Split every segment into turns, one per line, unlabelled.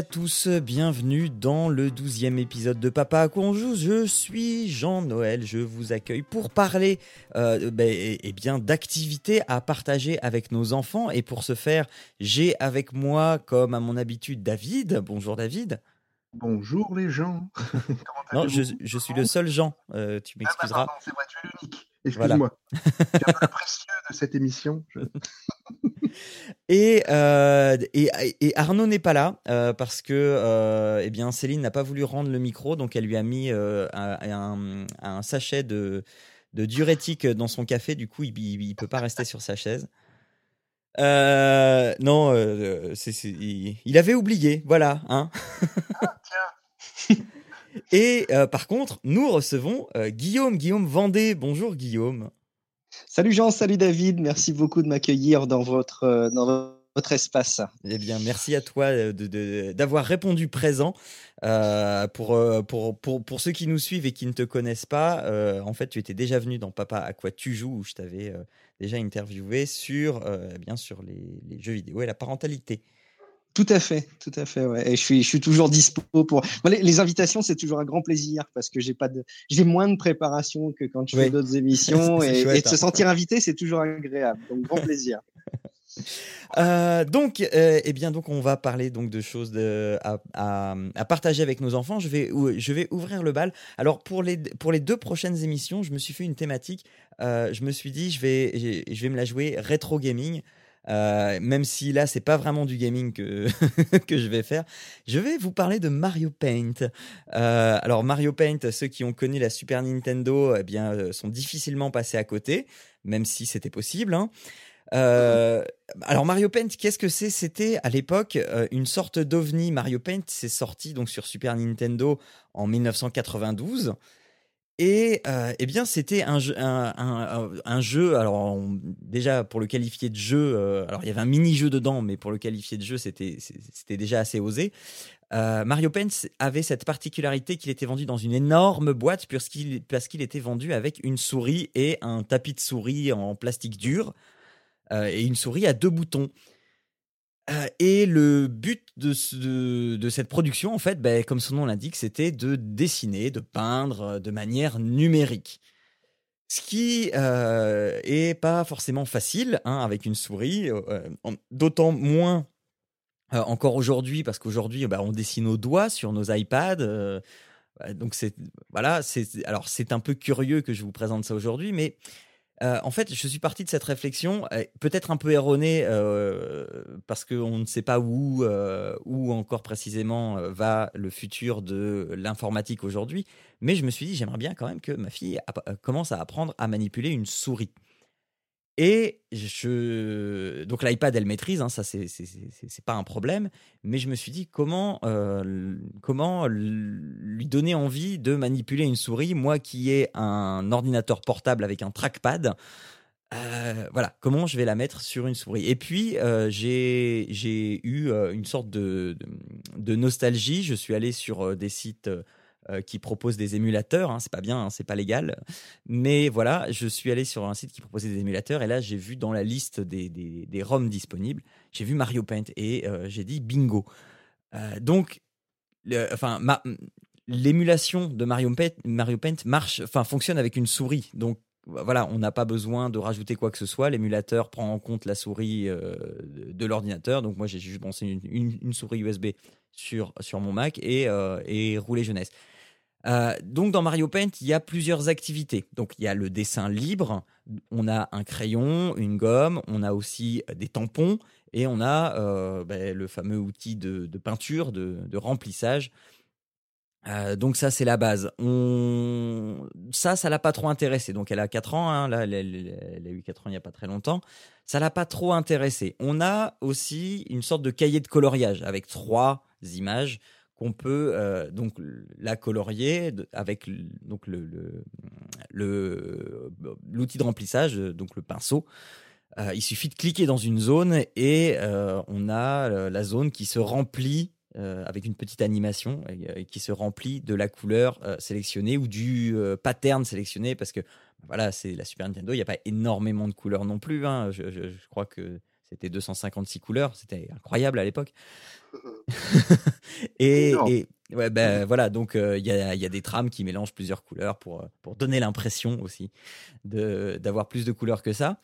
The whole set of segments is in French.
À et tous, bienvenue dans le douzième épisode de Papa à quoi on joue. Je suis Jean-Noël, je vous accueille pour parler euh, ben, eh bien d'activités à partager avec nos enfants. Et pour ce faire, j'ai avec moi, comme à mon habitude, David. Bonjour David.
Bonjour les gens.
non, je, je, suis le seul Jean, euh, tu m'excuseras.
Ah bah c'est moi, tu es l'unique. Excuse-moi. Voilà. c'est un peu précieux de cette émission. Je...
Et, euh, et, et, Arnaud n'est pas là euh, parce que euh, eh bien Céline n'a pas voulu rendre le micro, donc elle lui a mis un, un, sachet de, de, diurétique dans son café. Du coup, il, il, peut pas rester sur sa chaise. Non, il, avait oublié, voilà. Hein
ah, tiens.
et par contre, nous recevons Guillaume, Guillaume Vendée. Bonjour Guillaume.
Salut Jean, salut David, merci beaucoup de m'accueillir dans votre, euh, dans votre espace.
Eh bien, merci à toi d'avoir répondu présent. Euh, pour, pour, pour, pour, ceux qui nous suivent et qui ne te connaissent pas, euh, en fait, tu étais déjà venu dans Papa à quoi tu joues, où je t'avais euh, déjà interviewé sur, eh bien, sur les, les, jeux vidéo et la parentalité.
Tout à fait, tout à fait. Ouais. Et je suis, je suis toujours dispo pour. Les, les invitations, c'est toujours un grand plaisir parce que j'ai pas de, j'ai moins de préparation que quand je fais d'autres émissions et, chouette, et, de se sentir invité, c'est toujours agréable. Donc grand plaisir.
Euh, donc, euh, eh bien, donc, on va parler donc de choses de, à, à, à, partager avec nos enfants. Je vais, je vais ouvrir le bal. Alors, pour les, pour les deux prochaines émissions, je me suis fait une thématique. Euh, je me suis dit, je vais, je vais me la jouer rétro gaming. Euh, même si là c'est pas vraiment du gaming que, que je vais faire, je vais vous parler de Mario Paint. Euh, alors Mario Paint, ceux qui ont connu la Super Nintendo, eh bien euh, sont difficilement passés à côté, même si c'était possible. Hein. Alors Mario Paint, qu'est-ce que c'est? C'était à l'époque une sorte d'ovni. Mario Paint, c'est sorti donc sur Super Nintendo en 1992. Et euh, eh bien, c'était un, jeu. Alors, déjà pour le qualifier de jeu, euh, alors il y avait un mini-jeu dedans, mais pour le qualifier de jeu, c'était déjà assez osé. Euh, Mario Paint avait cette particularité qu'il était vendu dans une énorme boîte parce qu'il était vendu avec une souris et un tapis de souris en plastique dur et une souris à deux boutons. Euh, et le but de, cette production, en fait, ben, comme son nom l'indique, c'était de dessiner, de peindre euh, de manière numérique. Ce qui euh, est pas forcément facile hein, avec une souris, euh, d'autant moins encore aujourd'hui, parce qu'aujourd'hui, ben, on dessine au doigt sur nos iPads. donc voilà, c'est un peu curieux que je vous présente ça aujourd'hui, mais euh, en fait, je suis parti de cette réflexion, euh, peut-être un peu erronée, euh, parce qu'on ne sait pas où, où encore précisément va le futur de l'informatique aujourd'hui, mais je me suis dit, j'aimerais bien quand même que ma fille commence à apprendre à manipuler une souris. Et je donc l'iPad elle maîtrise, hein, ça c'est pas un problème, mais je me suis dit comment euh, comment lui donner envie de manipuler une souris, moi qui ai un ordinateur portable avec un trackpad. Euh, voilà, comment je vais la mettre sur une souris? Et puis euh, j'ai eu euh, une sorte de, de, nostalgie. Je suis allé sur des sites qui propose des émulateurs. Hein, c'est pas bien, hein, c'est pas légal. Mais voilà, je suis allé sur un site qui proposait des émulateurs et là j'ai vu dans la liste des, des, des ROM disponibles, j'ai vu Mario Paint et euh, j'ai dit bingo. Euh, donc, enfin, l'émulation de Mario Paint, Mario Paint marche, enfin fonctionne avec une souris. Donc voilà, on n'a pas besoin de rajouter quoi que ce soit. L'émulateur prend en compte la souris euh, de l'ordinateur. Donc moi, j'ai juste pensé une, une, une, souris USB sur, sur mon Mac et, euh, et rouler jeunesse. Euh, donc dans Mario Paint, il y a plusieurs activités. Donc il y a le dessin libre, on a un crayon, une gomme, on a aussi des tampons et on a euh, ben, le fameux outil de, peinture, de, remplissage. Euh, donc ça c'est la base. On... Ça, ça l'a pas trop intéressé. Donc elle a 4 ans, hein, là, elle, a eu 4 ans il y a pas très longtemps. Ça l'a pas trop intéressé. On a aussi une sorte de cahier de coloriage avec trois images qu'on peut donc la colorier avec donc le l'outil de remplissage, donc le pinceau. il suffit de cliquer dans une zone et on a la zone qui se remplit euh, avec une petite animation euh, qui se remplit de la couleur euh, sélectionnée ou du pattern sélectionné parce que voilà c'est la Super Nintendo il n'y a pas énormément de couleurs non plus hein. je, crois que c'était 256 couleurs c'était incroyable à l'époque. Et, ouais, ben, voilà donc il y, a, y, a, des trames qui mélangent plusieurs couleurs pour, pour donner l'impression aussi d'avoir plus de couleurs que ça.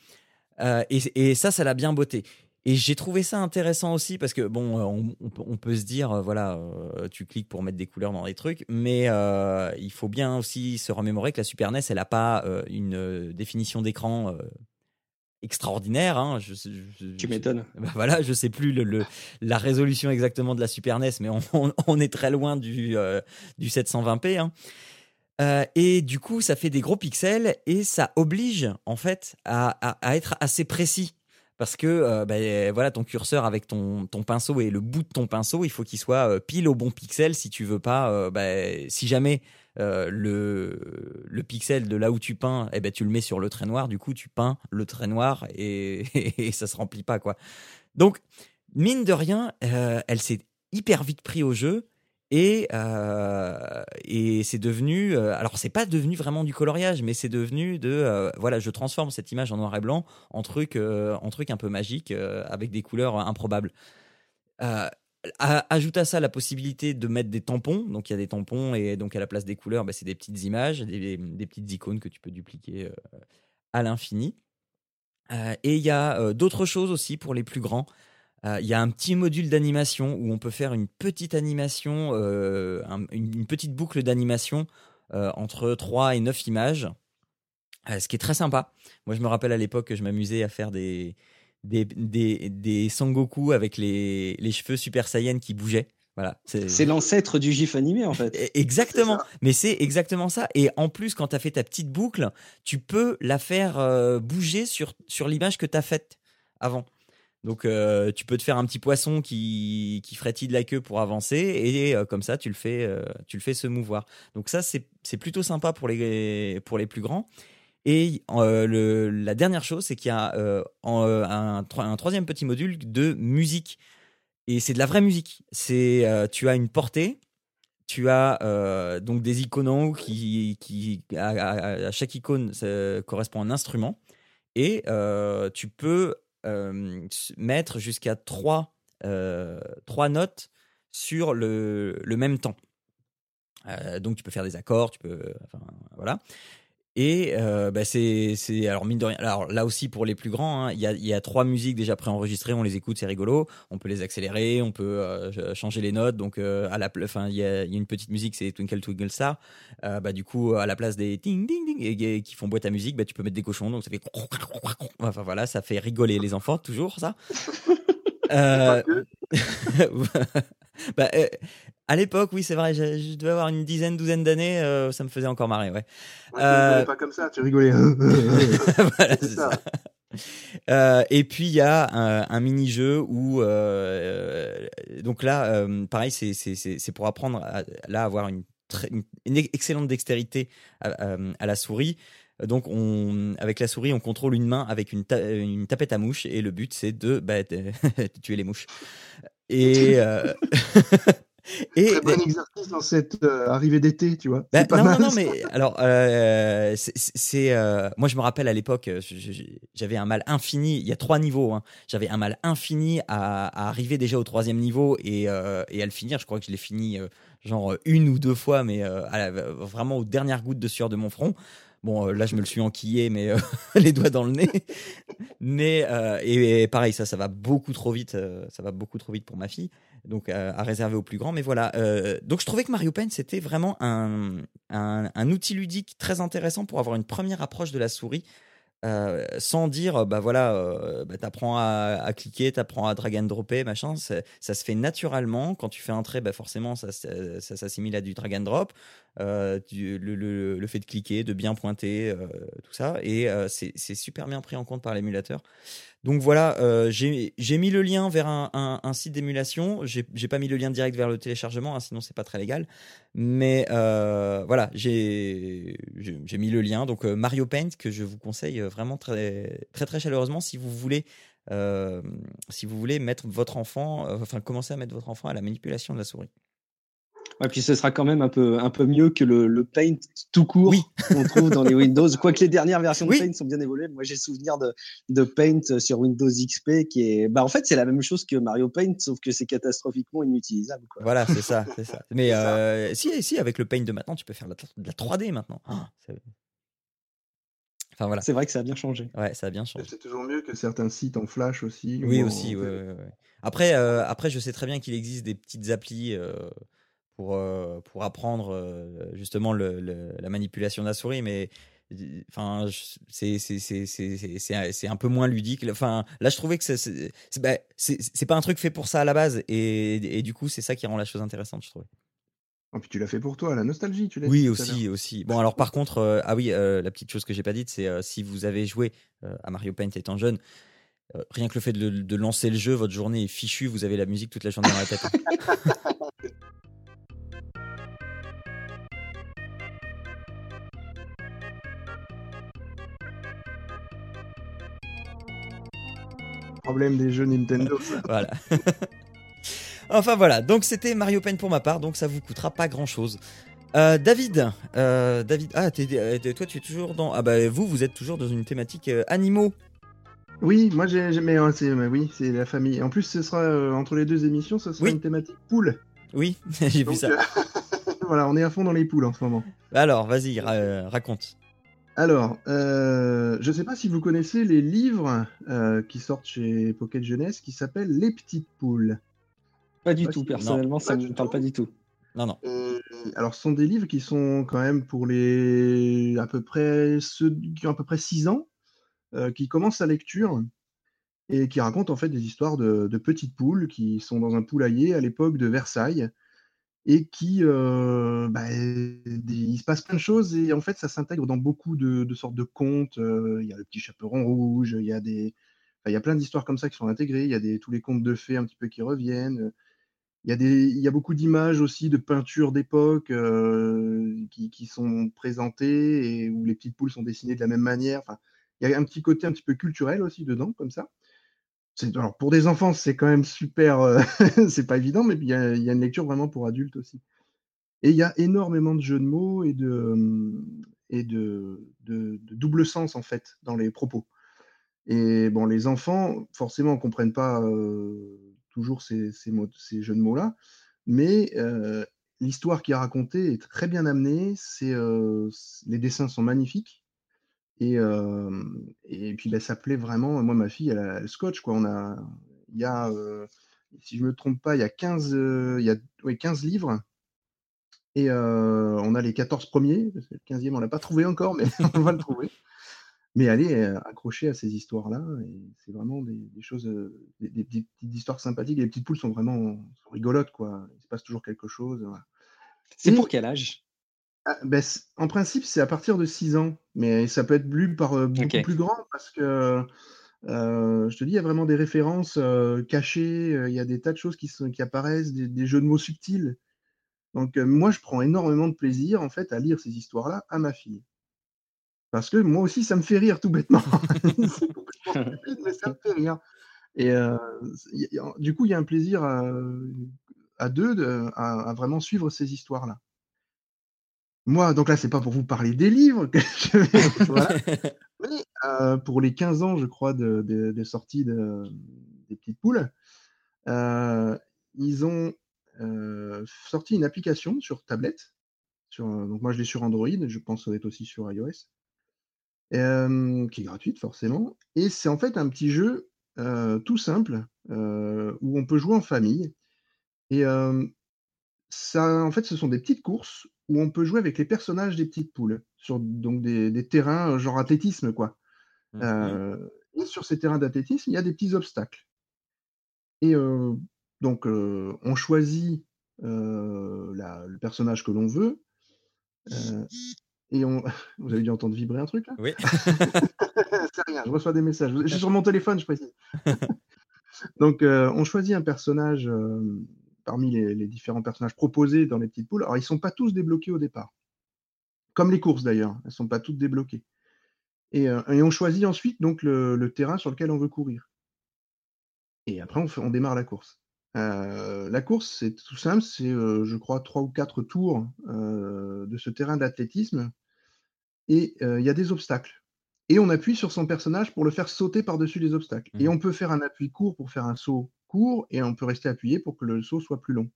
Et, et, ça, ça l'a bien beauté. Et j'ai trouvé ça intéressant aussi parce que, bon, euh, on, peut se dire, euh, voilà, euh, tu cliques pour mettre des couleurs dans des trucs, mais il faut bien aussi se remémorer que la Super NES, elle n'a pas une définition d'écran extraordinaire. Hein. Je,
tu m'étonnes.
Bah voilà, je sais plus le, la résolution exactement de la Super NES, mais on, est très loin du, du 720p. Hein. et du coup, ça fait des gros pixels et ça oblige en fait à, à être assez précis parce que euh, ben, voilà ton curseur avec ton, ton pinceau et le bout de ton pinceau, il faut qu'il soit euh, pile au bon pixel si tu veux pas. Euh, ben, si jamais le, le pixel de là où tu peins, eh ben, tu le mets sur le trait noir, du coup tu peins le trait noir et, et, ça se remplit pas quoi. Donc mine de rien, elle s'est hyper vite pris au jeu. Et, euh, et c'est devenu, euh, alors c'est pas devenu vraiment du coloriage, mais c'est devenu de, euh, voilà, je transforme cette image en noir et blanc en truc, en truc un peu magique avec des couleurs improbables. Ajoute à ça la possibilité de mettre des tampons, donc il y a des tampons et donc à la place des couleurs, bah, c'est des petites images, des, petites icônes que tu peux dupliquer à l'infini. et il y a d'autres choses aussi pour les plus grands. Euh, il y a un petit module d'animation où on peut faire une petite animation, euh, une, petite boucle d'animation euh, entre 3 et 9 images, ce qui est très sympa. Moi, je me rappelle à l'époque que je m'amusais à faire des, des, des, des Sangoku avec les, les cheveux Super Saiyan qui bougeaient. Voilà,
c'est l'ancêtre du GIF animé en fait.
E, exactement, mais c'est exactement ça. Et en plus, quand tu as fait ta petite boucle, tu peux la faire bouger sur, sur l'image que tu as faite avant. Donc euh, tu peux te faire un petit poisson qui, qui frétille de la queue pour avancer et euh, comme ça tu le fais euh, tu le fais se mouvoir. Donc ça c'est plutôt sympa pour les pour les plus grands. Et le, la dernière chose c'est qu'il y a un, un, troisième petit module de musique et c'est de la vraie musique. C'est tu as une portée, tu as donc des icônes en haut qui à, chaque icône ça correspond à un instrument et tu peux euh, mettre jusqu'à trois, euh, trois notes sur le, le même temps. Euh, donc tu peux faire des accords, tu peux, voilà. Et bah c'est, alors mine de rien. Alors là aussi pour les plus grands, hein, il y, a, y, a, trois musiques déjà préenregistrées. On les écoute, c'est rigolo. On peut les accélérer, on peut changer les notes. Donc à la, enfin il y a, y a, une petite musique, c'est Twinkle Twinkle Star. bah du coup à la place des ding ding ding et, qui font boîte à musique, bah tu peux mettre des cochons. Donc ça fait, enfin voilà, ça fait rigoler les enfants toujours ça. euh... bah, à l'époque, oui, c'est vrai, je, devais avoir une dizaine, douzaine d'années, euh, ça me faisait encore marrer, ouais.
ouais euh... pas comme ça, tu rigolais. voilà,
c'est ça. Euh, et puis il y a un, un mini-jeu où euh, donc là pareil c'est c'est pour apprendre à là avoir une, très, une, excellente dextérité à, à, la souris donc, on, avec la souris, on contrôle une main avec une, une tapette à mouches et le but, c'est de, bah, tuer les mouches. Et. Euh...
Et Très bon exercice dans cette euh, arrivée d'été, tu vois.
Bah, non, non, non, mais alors, euh, c'est, euh, moi je me rappelle à l'époque, j'avais un mal infini. Il y a trois niveaux. Hein. J'avais un mal infini à, arriver déjà au troisième niveau et, et, à le finir. Je crois que je l'ai fini genre une ou deux fois, mais vraiment aux dernières gouttes de sueur de mon front. Bon, là, je me le suis enquillé, mais les doigts dans le nez. mais et, pareil, ça, ça va beaucoup trop vite. ça va beaucoup trop vite pour ma fille donc à, réserver aux plus grands. Mais voilà, euh, donc je trouvais que Mario Paint c'était vraiment un, un, outil ludique très intéressant pour avoir une première approche de la souris sans dire, bah voilà, bah, t'apprends à, cliquer, t'apprends à drag and dropper, machin. Ça se fait naturellement. Quand tu fais un trait, bah forcément, ça, ça, s'assimile à du drag and drop. Le, fait de cliquer, de bien pointer, tout ça. Et c'est super bien pris en compte par l'émulateur. Donc voilà, euh, j'ai mis le lien vers un, site d'émulation. J'ai pas mis le lien direct vers le téléchargement, hein, sinon c'est pas très légal. Mais euh, voilà, j'ai mis le lien. Donc euh, Mario Paint que je vous conseille vraiment très très très chaleureusement si vous voulez si vous voulez mettre votre enfant, enfin commencer à mettre votre enfant à la manipulation de la souris.
Et puis ce sera quand même un peu, un peu mieux que le, le Paint tout court qu'on trouve dans les Windows. Quoique les dernières versions de Paint sont bien évoluées. Moi, j'ai souvenir de, de Paint sur Windows XP qui est. Bah, en fait, c'est la même chose que Mario Paint, sauf que c'est catastrophiquement inutilisable. Quoi.
Voilà, c'est ça, c'est ça. Mais euh, si, si, avec le Paint de maintenant, tu peux faire de la, 3D maintenant. Ah,
enfin, voilà. C'est vrai que ça a bien changé.
Ouais, ça a bien changé.
C'est toujours mieux que certains sites en Flash aussi.
Oui, aussi. Ouais, après, euh, après, je sais très bien qu'il existe des petites applis. Euh, pour, euh, pour apprendre euh, justement le, la manipulation de la souris, mais enfin c'est c'est un peu moins ludique. Enfin là je trouvais que c'est bah, c'est pas un truc fait pour ça à la base et, et du coup c'est ça qui rend la chose intéressante je trouvais.
Oh, puis tu l'as fait pour toi la nostalgie tu l'as
oui aussi aussi. Bon alors par contre euh, ah oui la petite chose que j'ai pas dite c'est si vous avez joué à Mario Paint étant jeune rien que le fait de, de, lancer le jeu votre journée est fichue vous avez la musique toute la journée dans la tête
problème des jeux Nintendo.
voilà. enfin voilà, donc c'était Mario Paint pour ma part, donc ça vous coûtera pas grand chose. Euh, David, euh, David, ah, euh, toi tu es toujours dans, ah bah vous vous êtes toujours dans une thématique animaux.
Oui, moi j'ai, mais, oui, c'est la famille. En plus, ce sera entre les deux émissions, ce sera une thématique poule.
Oui, j'ai vu ça.
voilà, on est à fond dans les poules en ce moment.
Alors, vas-y, raconte.
Alors, euh, je ne sais pas si vous connaissez les livres euh, qui sortent chez Pocket Jeunesse qui s'appellent Les Petites Poules.
Pas du tout, personnellement, ça ne me parle pas du tout.
Non, non.
alors, ce sont des livres qui sont quand même pour les à peu près ceux qui ont à peu près 6 ans, euh, qui commencent la lecture et qui racontent en fait des histoires de, de, petites poules qui sont dans un poulailler à l'époque de Versailles et qui, euh, bah, il se passe plein de choses et en fait ça s'intègre dans beaucoup de, sortes de contes. Euh, il y a le petit chaperon rouge, il y a des, il y a plein d'histoires comme ça qui sont intégrées. Il y a des, tous les contes de fées un petit peu qui reviennent. Il y a des, il y a beaucoup d'images aussi de peintures d'époque euh, qui, qui, sont présentées et où les petites poules sont dessinées de la même manière. Enfin, il y a un petit côté un petit peu culturel aussi dedans comme ça alors pour des enfants, c'est quand même super, euh, c'est pas évident, mais il y, a, une lecture vraiment pour adultes aussi. Et il y a énormément de jeux de mots et de, et de, double sens en fait dans les propos. Et bon, les enfants, forcément, ne comprennent pas euh, toujours ces, mots, ces, jeux de mots-là, mais euh, l'histoire qui est racontée est très bien amenée. C'est, les dessins sont magnifiques. Et, et puis bah, ça plaît vraiment. Moi, ma fille, elle a le scotch. Quoi. On a, il y a, si je ne me trompe pas, il y a 15, il y a, 15 livres. Et on a les 14 premiers. le 15e, on ne l'a pas trouvé encore, mais on va le trouver. Mais elle est accrochée à ces histoires-là. Et c'est vraiment des, choses, des, petites histoires sympathiques. les petites poules sont vraiment rigolotes. Quoi. Il se passe toujours quelque chose.
C'est pour quel âge?
Ah, ben, en principe, c'est à partir de 6 ans, mais ça peut être lu par euh, beaucoup plus grand parce que euh, je te dis, il y a vraiment des références euh, cachées, il y a des tas de choses qui, sont, qui apparaissent, des, jeux de mots subtils. Donc moi, je prends énormément de plaisir en fait à lire ces histoires-là à ma fille. Parce que moi aussi, ça me fait rire tout bêtement. c'est complètement mais ça me fait rire. Et du coup, il y a un plaisir à, deux à, vraiment suivre ces histoires-là. Moi, donc là, c'est pas pour vous parler des livres que je vais. Mais euh, pour les 15 ans, je crois, de, de, sortie de, des petites poules, euh, ils ont euh, sorti une application sur tablette. Sur, donc moi, je l'ai sur Android, je pense que ça va être aussi sur iOS, qui est gratuite forcément. Et c'est en fait un petit jeu tout simple où on peut jouer en famille. Et ça, en fait, ce sont des petites courses où on peut jouer avec les personnages des petites poules, sur donc des, terrains euh, genre athlétisme, quoi. Mmh et sur ces terrains d'athlétisme, il y a des petits obstacles. Et donc, on choisit le personnage que l'on veut. et on... Vous avez dû entendre vibrer un truc là?
Oui.
C'est rien, je reçois des messages. Je suis sur mon téléphone, je précise. donc, on choisit un personnage parmi les, différents personnages proposés dans les petites poules. Alors, ils ne sont pas tous débloqués au départ. Comme les courses d'ailleurs, elles ne sont pas toutes débloquées. Et, on choisit ensuite donc le, terrain sur lequel on veut courir. Et après, on, démarre la course. la course, c'est tout simple, c'est, je crois, trois ou quatre tours de ce terrain d'athlétisme. Et il y a des obstacles. Et on appuie sur son personnage pour le faire sauter par-dessus les obstacles. Et mmh. on peut faire un appui court pour faire un saut court, et on peut rester appuyé pour que le saut soit plus long.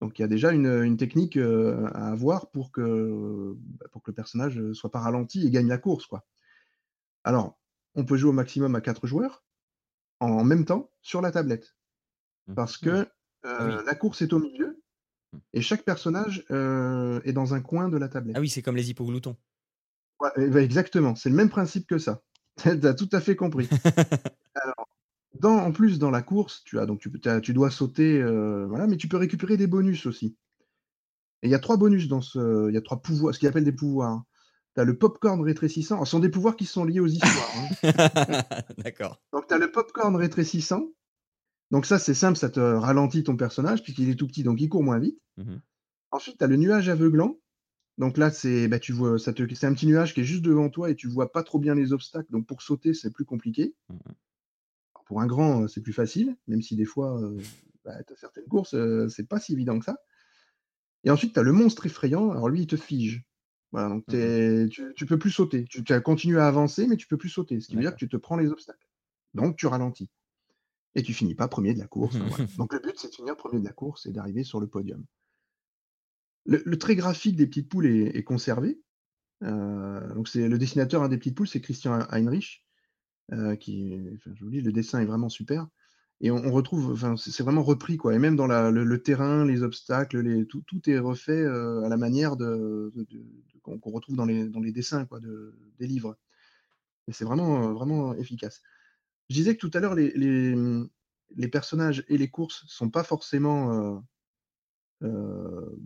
Donc il y a déjà une, technique à avoir pour que, bah, pour que le personnage ne soit pas ralenti et gagne la course. Quoi. Alors, on peut jouer au maximum à quatre joueurs en même temps sur la tablette. Mmh. Parce que ah la course est au milieu mmh. et chaque personnage est dans un coin de la tablette.
Ah oui, c'est comme les hippogloutons.
Eh ben, exactement, c'est le même principe que ça. tu as tout à fait compris. En plus, dans la course, tu as donc tu, tu dois sauter, euh, voilà, mais tu peux récupérer des bonus aussi. Et il y a trois bonus dans ce, il y a trois pouvoirs, ce qu'ils appellent des pouvoirs. Tu as le popcorn rétrécissant. ce sont des pouvoirs qui sont liés aux histoires.
Hein. D'accord.
Donc tu as le popcorn rétrécissant. Donc ça, c'est simple, ça te ralentit ton personnage puisqu'il est tout petit, donc il court moins vite. Mmh Ensuite, tu as le nuage aveuglant. Donc là, c'est bah, tu vois, ça te, c'est un petit nuage qui est juste devant toi et tu vois pas trop bien les obstacles. Donc pour sauter, c'est plus compliqué. Mmh pour un grand, c'est plus facile, même si des fois, bah, tu as certaines courses, c'est pas si évident que ça. Et ensuite, tu as le monstre effrayant. Alors lui, il te fige. Voilà, donc mmh tu, tu peux plus sauter. Tu, tu continues à avancer, mais tu peux plus sauter. Ce qui veut dire que tu te prends les obstacles. Donc tu ralentis. Et tu finis pas premier de la course. Donc le but, c'est de finir premier de la course et d'arriver sur le podium. Le, trait graphique des petites poules est, conservé. donc c'est le dessinateur des petites poules, c'est Christian Heinrich. Euh, qui, je vous dis, le dessin est vraiment super. Et on, retrouve, enfin, c'est vraiment repris, quoi. Et même dans le, terrain, les obstacles, les, tout, tout est refait euh, à la manière de, qu'on retrouve dans les, dans les dessins, quoi, de, des livres. C'est vraiment, vraiment efficace. Je disais que tout à l'heure, les, les, les, personnages et les courses sont pas forcément. Euh,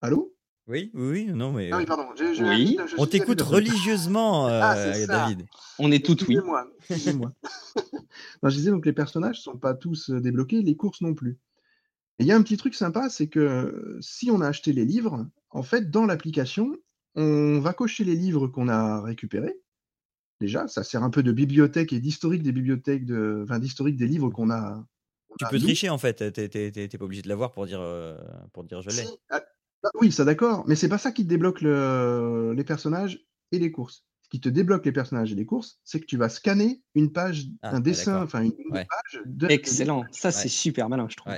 allô?
Oui, oui, non, mais.
Ah oui, pardon.
oui. On t'écoute religieusement, ah, euh, David.
On est tous oui.
moi excusez-moi. je disais donc les personnages ne sont pas tous euh, débloqués, les courses non plus. Et il y a un petit truc sympa, c'est que si on a acheté les livres, en fait, dans l'application, on va cocher les livres qu'on a récupérés. Déjà, ça sert un peu de bibliothèque et d'historique des bibliothèques, de, enfin, d'historique des livres qu'on a.
tu peux tricher en fait, t'es pas obligé de l'avoir pour dire, euh, pour dire je l'ai.
Ah, ah oui, ça d'accord, mais c'est pas ça qui te débloque les personnages et les courses. Ce qui te débloque les personnages et les courses, c'est que tu vas scanner une page, ah, un dessin, enfin une, page
de. Excellent, ça c'est super malin, je trouve.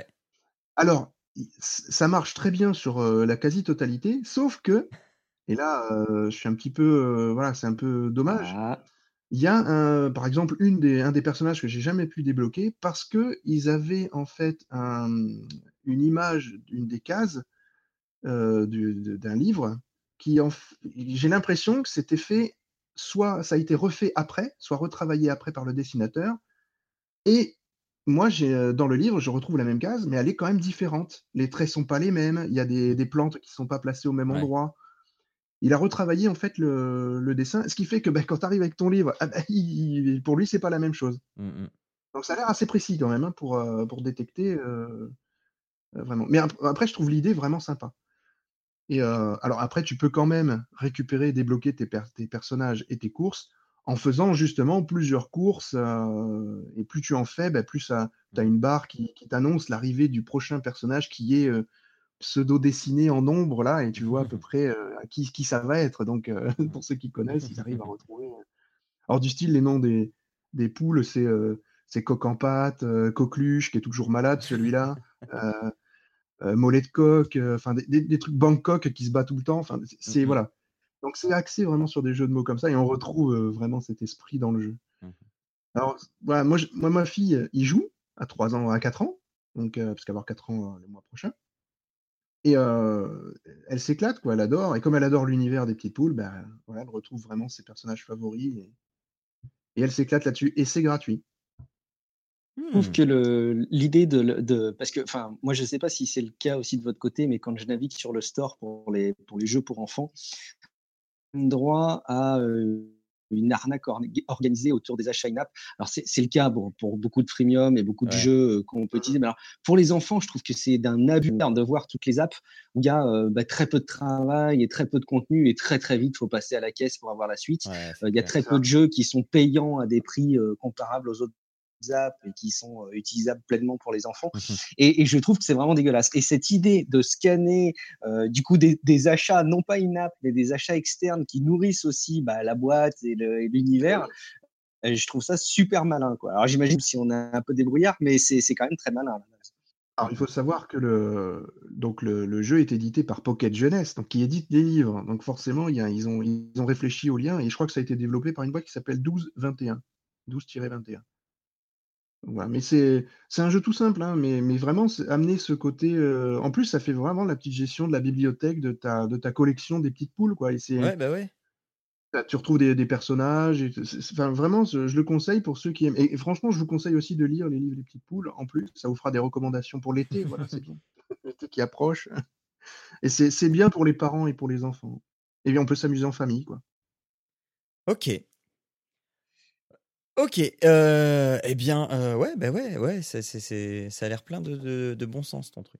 Alors, ça marche très bien sur euh, la quasi-totalité, sauf que, et là, euh, je suis un petit peu, euh, voilà, c'est un peu dommage. Ah. Il y a un, par exemple une des, un des personnages que j'ai jamais pu débloquer parce que ils avaient en fait une image d'une des cases d'un livre qui, j'ai l'impression que c'était fait, soit ça a été refait après, soit retravaillé après par le dessinateur. Et moi, j'ai dans le livre, je retrouve la même case, mais elle est quand même différente. Les traits sont pas les mêmes. Il y a des, des plantes qui sont pas placées au même endroit. Il a retravaillé en fait le, le dessin, ce qui fait que ben, quand tu arrives avec ton livre, ah ben, pour lui, c'est pas la même chose. Mmh, mmh. Donc ça a l'air assez précis quand même hein, pour, pour détecter vraiment. Mais après, je trouve l'idée vraiment sympa. Et alors après, tu peux quand même récupérer, débloquer tes, personnages et tes courses en faisant justement plusieurs courses. et plus tu en fais, bah, plus tu as une barre qui, t'annonce l'arrivée du prochain personnage qui est pseudo-dessiné en ombre, là, et tu vois à peu près à qui, ça va être. Donc, pour ceux qui connaissent, ils arrivent à retrouver. Alors, du style, les noms des, poules, c'est coq en pâte, coqueluche, qui est toujours malade, celui-là. Euh, mollet de coq, euh, enfin des, trucs Bangkok qui se bat tout le temps. Enfin, c'est mhm. voilà. Donc c'est axé vraiment sur des jeux de mots comme ça et on retrouve euh, vraiment cet esprit dans le jeu. Mhm. Alors voilà, moi, moi ma fille, il joue à 3 ans, à 4 ans, donc parce qu'elle va avoir 4 ans le mois prochain. Et elle s'éclate, quoi, elle adore. Et comme elle adore l'univers des petites poules, ben, voilà, elle retrouve vraiment ses personnages favoris. Et elle s'éclate là-dessus. Et c'est gratuit.
Je trouve hmm. que l'idée de, de, Parce que, enfin, moi, je ne sais pas si c'est le cas aussi de votre côté, mais quand je navigue sur le store pour les, pour les jeux pour enfants, droit à une arnaque organisée autour des achats in-app. Alors, c'est le cas pour beaucoup de freemium et beaucoup de jeux qu'on peut utiliser. Mais alors, pour les enfants, je trouve que c'est d'un abus de voir toutes les apps où il y a bah, très peu de travail et très peu de contenu et très, très vite, il faut passer à la caisse pour avoir la suite. il y a très peu de jeux qui sont payants à des prix comparables aux autres apps et qui sont euh, utilisables pleinement pour les enfants. Mmh et, je trouve que c'est vraiment dégueulasse. Et cette idée de scanner euh, du coup des, achats, non pas in-app, mais des achats externes qui nourrissent aussi bah, la boîte et l'univers, euh, je trouve ça super malin. Quoi. Alors j'imagine si on a un peu débrouillard, mais c'est quand même très malin.
Alors, il faut savoir que le, donc le, jeu est édité par Pocket Jeunesse, donc qui édite des livres. Donc forcément, il y a, ils, ont, ils ont réfléchi au lien et je crois que ça a été développé par une boîte qui s'appelle 1221. 12-21 mais c'est un jeu tout simple, hein, mais, mais vraiment amener ce côté. Euh, en plus, ça fait vraiment la petite gestion de la bibliothèque de ta, de ta collection des petites poules, quoi. Et c'est,
Ouais, bah ouais.
tu retrouves des, des personnages. Et, enfin, vraiment, je, le conseille pour ceux qui aiment. Et, franchement, je vous conseille aussi de lire les livres des petites poules. En plus, ça vous fera des recommandations pour l'été. Voilà, c'est bien. L'été qui approche. Et c'est bien pour les parents et pour les enfants. Et bien, on peut s'amuser en famille, quoi.
Ok. Ok, euh, eh bien, euh, ouais, bah ouais, ouais, c'est, c'est, ça a l'air plein de, de, bon sens ton truc.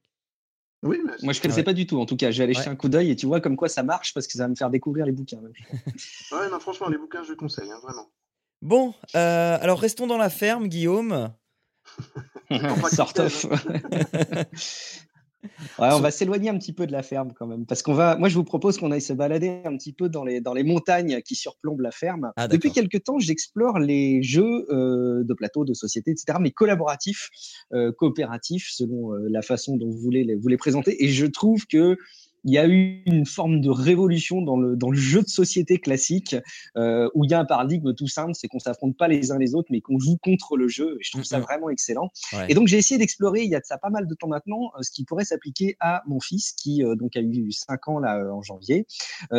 Oui,
Moi, je ne connaissais pas du tout. En tout cas, j'ai allé jeter un coup d'œil et tu vois comme quoi ça marche parce que ça va me faire découvrir les bouquins.
ouais, non, franchement, les bouquins, je conseille, hein, vraiment.
Bon, euh, alors restons dans la ferme, Guillaume.
sort of. Ouais, on va s'éloigner un petit peu de la ferme quand même, parce qu'on va. Moi, je vous propose qu'on aille se balader un petit peu dans les dans les montagnes qui surplombent la ferme. Ah, Depuis quelques temps, j'explore les jeux euh, de plateau, de société, etc., mais collaboratifs, euh, coopératifs, selon euh, la façon dont vous voulez les, vous les présenter. Et je trouve que il y a eu une forme de révolution dans le, dans le jeu de société classique euh, où il y a un paradigme tout simple, c'est qu'on s'affronte pas les uns les autres, mais qu'on joue contre le jeu. Et je trouve ça vraiment excellent. Et donc j'ai essayé d'explorer, il y a de ça pas mal de temps maintenant, euh, ce qui pourrait s'appliquer à mon fils qui euh, donc a eu 5 ans là en janvier.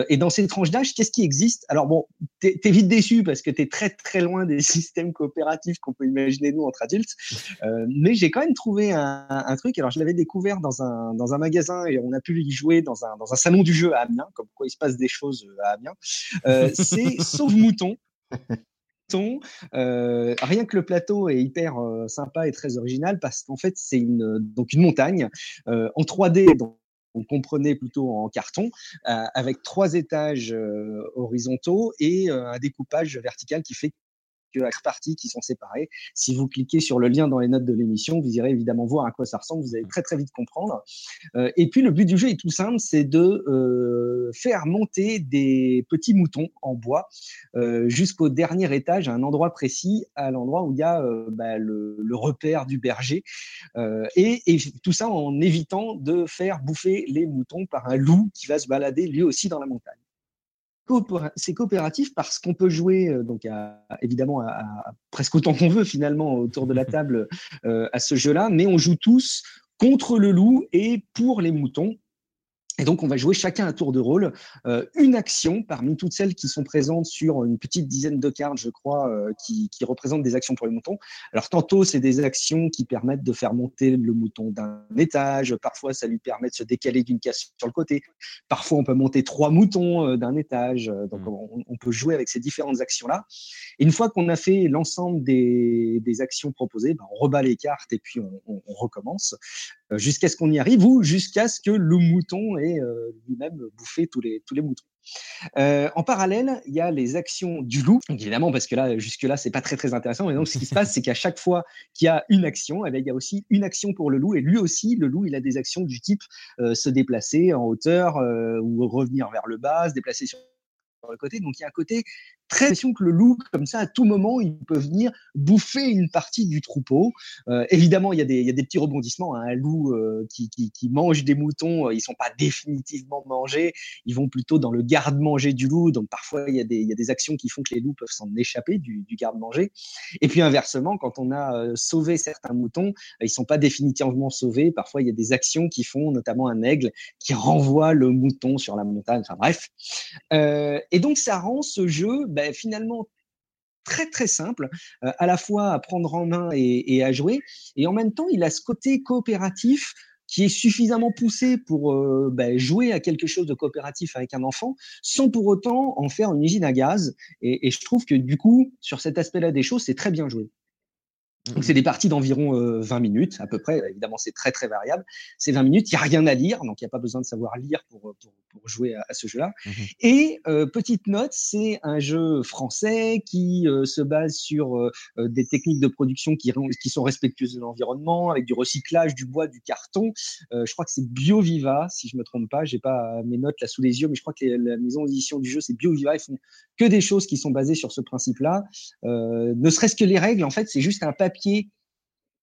et dans ces tranches d'âge, qu'est-ce qui existe? Alors bon, t'es es vite déçu parce que tu es très très loin des systèmes coopératifs qu'on peut imaginer nous entre adultes. mais j'ai quand même trouvé un, un truc. Alors je l'avais découvert dans un, dans un magasin et on a pu y jouer dans un, dans un salon du jeu à Amiens, comme quoi il se passe des choses euh, à Amiens. Euh, c'est Sauve Mouton. Euh, rien que le plateau est hyper sympa et très original parce qu'en fait c'est une donc une montagne en 3D donc on comprenait plutôt en carton, avec trois étages horizontaux et un découpage vertical qui fait que parties qui sont séparées. Si vous cliquez sur le lien dans les notes de l'émission, vous irez évidemment voir à quoi ça ressemble. Vous allez très très vite comprendre. Euh, et puis le but du jeu est tout simple, c'est de euh, faire monter des petits moutons en bois euh, jusqu'au dernier étage, à un endroit précis, à l'endroit où il y a bah, le, repère du berger. Et, tout ça en évitant de faire bouffer les moutons par un loup qui va se balader lui aussi dans la montagne c'est coopératif parce qu'on peut jouer euh, donc évidemment à, presque autant qu'on veut finalement autour de la table euh, à ce jeu-là, mais on joue tous contre le loup et pour les moutons. Et donc, on va jouer chacun un tour de rôle, euh, une action parmi toutes celles qui sont présentes sur une petite dizaine de cartes, je crois, euh, qui, qui, représentent des actions pour les moutons. Alors, tantôt, c'est des actions qui permettent de faire monter le mouton d'un étage. Parfois, ça lui permet de se décaler d'une case sur le côté. Parfois, on peut monter trois moutons euh, d'un étage. Donc, mmh. on, on, peut jouer avec ces différentes actions-là. Et une fois qu'on a fait l'ensemble des, des, actions proposées, ben, on rebat les cartes et puis on, on, on recommence jusqu'à ce qu'on y arrive ou jusqu'à ce que le mouton ait euh, lui-même bouffer tous les, tous les moutons. Euh, en parallèle, il y a les actions du loup, évidemment, parce que là, jusque-là, c'est pas très très intéressant. Mais donc, ce qui se passe, c'est qu'à chaque fois qu'il y a une action, eh il y a aussi une action pour le loup. Et lui aussi, le loup, il a des actions du type euh, se déplacer en hauteur ou revenir vers le bas, se déplacer sur le côté. Donc il y a un côté très l'impression que le loup, comme ça, à tout moment, il peut venir bouffer une partie du troupeau. Euh, évidemment, il y, a des, il y, a des, petits rebondissements. Hein. Un loup euh, qui, qui, qui, mange des moutons, euh, ils sont pas définitivement mangés. Ils vont plutôt dans le garde-manger du loup. Donc parfois, il y, a des, il y a des actions qui font que les loups peuvent s'en échapper du, du garde-manger. Et puis inversement, quand on a euh, sauvé certains moutons, ils sont pas définitivement sauvés. Parfois, il y a des actions qui font, notamment un aigle, qui renvoie le mouton sur la montagne. Enfin bref. et donc, ça rend ce jeu ben, finalement très très simple, à la fois à prendre en main et, à jouer, et en même temps il a ce côté coopératif qui est suffisamment poussé pour ben, jouer à quelque chose de coopératif avec un enfant, sans pour autant en faire une usine à gaz. Et je trouve que du coup, sur cet aspect-là des choses, c'est très bien joué. Donc, c'est des parties d'environ 20 euh, minutes, à peu près. Évidemment, c'est très, très variable. C'est 20 minutes, il n'y a rien à lire, donc il n'y a pas besoin de savoir lire pour, pour, pour jouer à, ce jeu-là. Mmh Et euh, petite note, c'est un jeu français qui euh, se base sur des techniques de production qui, qui sont respectueuses de l'environnement, avec du recyclage, du bois, du carton. je crois que c'est BioViva, si je me trompe pas. J'ai pas mes notes là sous les yeux, mais je crois que la maison d'édition du jeu, c'est BioViva. Ils font que des choses qui sont basées sur ce principe-là. ne serait-ce que les règles, en fait, c'est juste un papier qui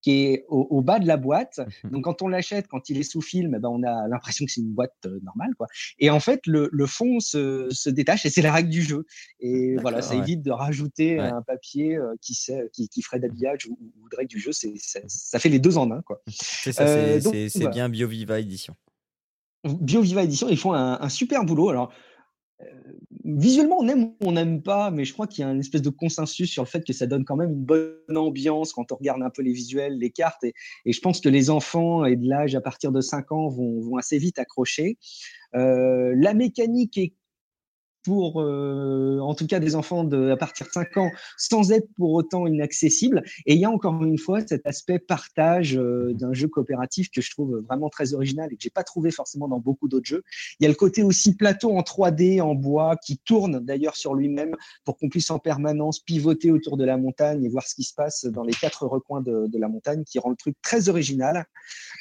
est au, bas de la boîte. Mhm. Donc quand on l'achète, quand il est sous film, eh ben, on a l'impression que c'est une boîte euh, normale. Quoi. Et en fait, le, fond se, détache et c'est la règle du jeu. Et voilà, ça évite de rajouter un papier euh, qui, sait, qui, ferait d'habillage ou, ou, de règle du jeu. C'est, ça fait les deux en un. Quoi.
C'est, ça, c'est, euh, bien BioViva Edition.
BioViva Edition, ils font un, un super boulot. Alors, visuellement, on aime ou on n'aime pas, mais je crois qu'il y a une espèce de consensus sur le fait que ça donne quand même une bonne ambiance quand on regarde un peu les visuels, les cartes. Et, je pense que les enfants et de l'âge à partir de 5 ans vont, assez vite accrocher. Euh, la mécanique est pour, euh, en tout cas, des enfants de, à partir de 5 ans, sans être pour autant inaccessible. Et il y a encore une fois cet aspect partage euh, d'un jeu coopératif que je trouve vraiment très original et que j'ai pas trouvé forcément dans beaucoup d'autres jeux. Il y a le côté aussi plateau en 3D, en bois, qui tourne d'ailleurs sur lui-même pour qu'on puisse en permanence pivoter autour de la montagne et voir ce qui se passe dans les quatre recoins de, la montagne, qui rend le truc très original.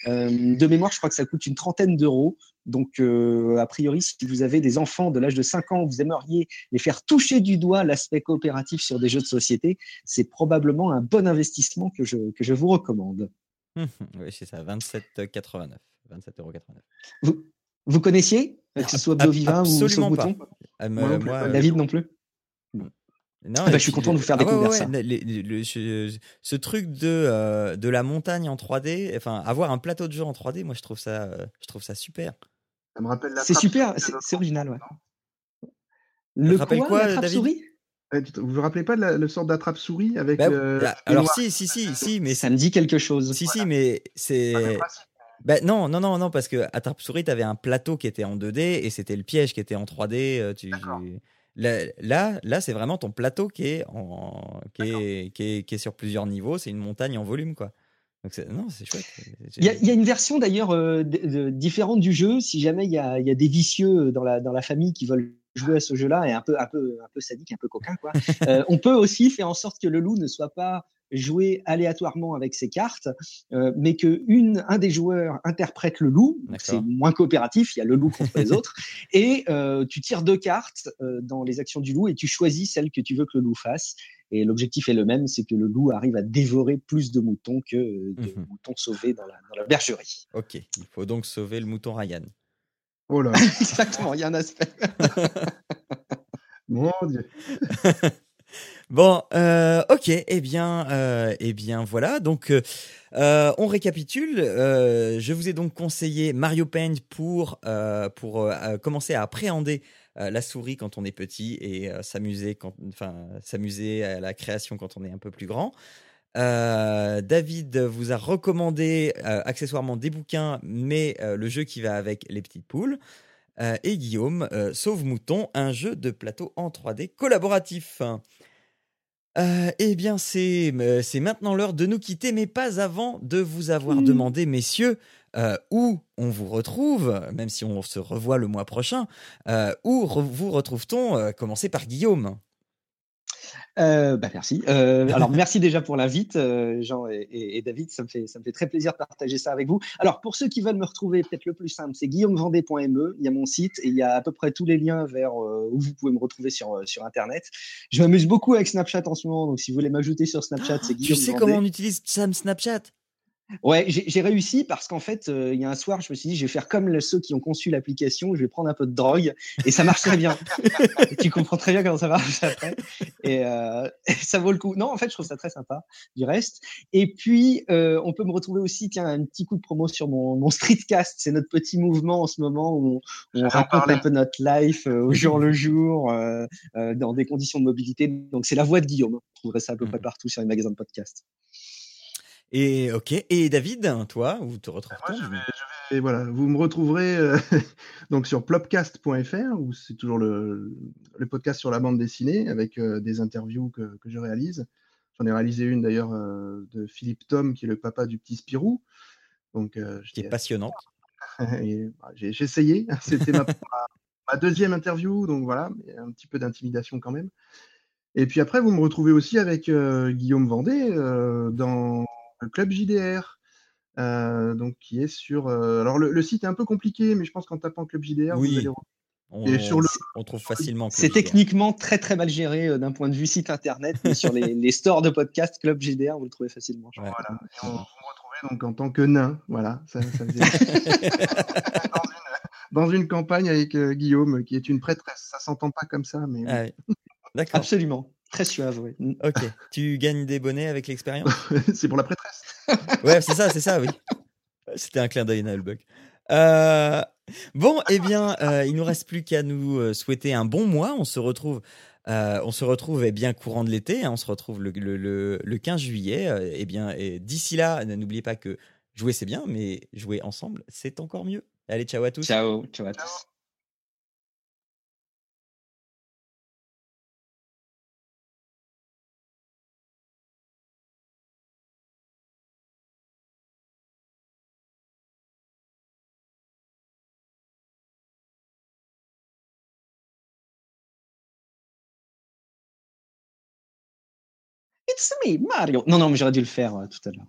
Euh, de mémoire, je crois que ça coûte une trentaine d'euros. Donc, euh, a priori, si vous avez des enfants de l'âge de 5 ans, vous aimeriez les faire toucher du doigt l'aspect coopératif sur des jeux de société, c'est probablement un bon investissement que je, que je vous recommande.
oui, c'est ça, 27,89. 27,89
Vous, vous connaissiez Que ce soit Bioviva ou ce bouton
ah, moi,
David non plus non, ah bah, je suis content de vous faire ah découvrir ça.
ce truc de, euh, de la montagne en 3D, enfin avoir un plateau de jeu en 3D, moi je trouve ça, euh, je trouve ça super.
Ça me rappelle
C'est super, c'est original, ouais.
Le quoi, David? souris?
Vous vous rappelez pas de le sort d'attrape souris avec bah,
bah, alors si si si si mais
ça me dit quelque chose.
Si si mais c'est bah, non non non non parce que attrape souris tu avais un plateau qui était en 2D et c'était le piège qui était en 3D euh, tu, Là, là, c'est vraiment ton plateau qui est, en, qui est, qui est, qui est sur plusieurs niveaux. C'est une montagne en volume, quoi. Donc non, c'est chouette.
Il y, a une version d'ailleurs euh, différente du jeu. Si jamais il y a, y a, des vicieux dans la, dans la famille qui veulent jouer à ce jeu-là et un peu, un peu, un peu sadique, un peu coquin, quoi. Euh, on peut aussi faire en sorte que le loup ne soit pas jouer aléatoirement avec ses cartes, euh, mais que une, un des joueurs interprète le loup, c'est moins coopératif, il y a le loup contre les autres, et euh, tu tires deux cartes euh, dans les actions du loup et tu choisis celle que tu veux que le loup fasse. Et l'objectif est le même, c'est que le loup arrive à dévorer plus de moutons que de mhm. moutons sauvés dans la, dans la, bergerie.
Ok, il faut donc sauver le mouton Ryan.
Oh là Exactement, il y a un aspect.
Mon Dieu
Bon, euh, ok, eh bien, euh, eh bien voilà. Donc, euh, on récapitule. je vous ai donc conseillé Mario Paint pour pour commencer à appréhender la souris quand on est petit et s'amuser s'amuser à la création quand on est un peu plus grand. David vous a recommandé accessoirement des bouquins, mais le jeu qui va avec les petites poules. et Guillaume, Sauve Mouton, un jeu de plateau en 3D collaboratif. Euh, eh bien, euh, c'est maintenant l'heure de nous quitter, mais pas avant de vous avoir demandé, messieurs, euh, où on vous retrouve, même si on se revoit le mois prochain, où vous retrouve-t-on Commencez par Guillaume?
Euh, bah merci. Euh, alors merci déjà pour l'invite, euh, Jean et, David. Ça me fait ça me fait très plaisir de partager ça avec vous. Alors pour ceux qui veulent me retrouver, peut-être le plus simple, c'est guillaumevendée.me. Il y a mon site et il y a à peu près tous les liens vers où vous pouvez me retrouver sur sur internet. Je m'amuse beaucoup avec Snapchat en ce moment, donc si vous voulez m'ajouter sur Snapchat, c'est Guillaume.
Tu sais comment on utilise Sam Snapchat?
Ouais, j'ai réussi parce qu'en fait, euh, il y a un soir, je me suis dit, je vais faire comme ceux qui ont conçu l'application, je vais prendre un peu de drogue et ça marche très bien. tu comprends très bien comment ça marche après. Euh, et, ça vaut le coup. Non, en fait, je trouve ça très sympa du reste. Et puis, euh, on peut me retrouver aussi, tiens, un petit coup de promo sur mon, mon streetcast. C'est notre petit mouvement en ce moment où on, raconte un peu notre life au jour le jour, dans des conditions de mobilité. Donc, c'est la voix de Guillaume. Vous trouverez ça à peu près mmh. partout sur les magasins de podcast.
Et ok. Et David, toi, où te retrouves
tu et voilà, vous me retrouverez euh, donc sur plopcast.fr où c'est toujours le, le, podcast sur la bande dessinée avec euh, des interviews que, que je réalise. J'en ai réalisé une d'ailleurs euh, de Philippe Tom qui est le papa du petit Spirou.
Donc, qui est passionnante.
Bah, j'ai essayé. C'était ma, ma, deuxième interview, donc voilà, un petit peu d'intimidation quand même. Et puis après, vous me retrouvez aussi avec Guillaume Vendée dans le club JDR. Euh, donc qui est sur. Euh, alors le, site est un peu compliqué, mais je pense qu'en tapant Club JDR,
vous allez. On, et sur le... on trouve facilement.
C'est techniquement très très mal géré euh, d'un point de vue site internet, mais sur les, stores de podcast Club JDR, vous le trouvez facilement.
Voilà. Et on, vous me retrouvez donc en tant que nain, voilà. Ça, ça faisait... dans, une, campagne avec Guillaume, qui est une prêtresse. Ça s'entend pas comme ça, mais.
Ah D'accord. Absolument. Très suave, oui.
Ok. Tu gagnes des bonnets avec l'expérience?
C'est pour la prêtresse.
ouais, c'est ça, c'est ça, oui. C'était un clin d'œil, Nailbug. Euh, bon, eh bien, euh, il nous reste plus qu'à nous euh, souhaiter un bon mois. On se retrouve, euh, on se retrouve eh bien courant de l'été. Hein. on se retrouve le, le, le 15 juillet. eh bien, et d'ici là, n'oubliez pas que jouer c'est bien, mais jouer ensemble c'est encore mieux. Allez, ciao à tous.
Ciao, ciao à tous. It's Mario. Non, non, mais j'aurais dû le faire euh, tout à l'heure.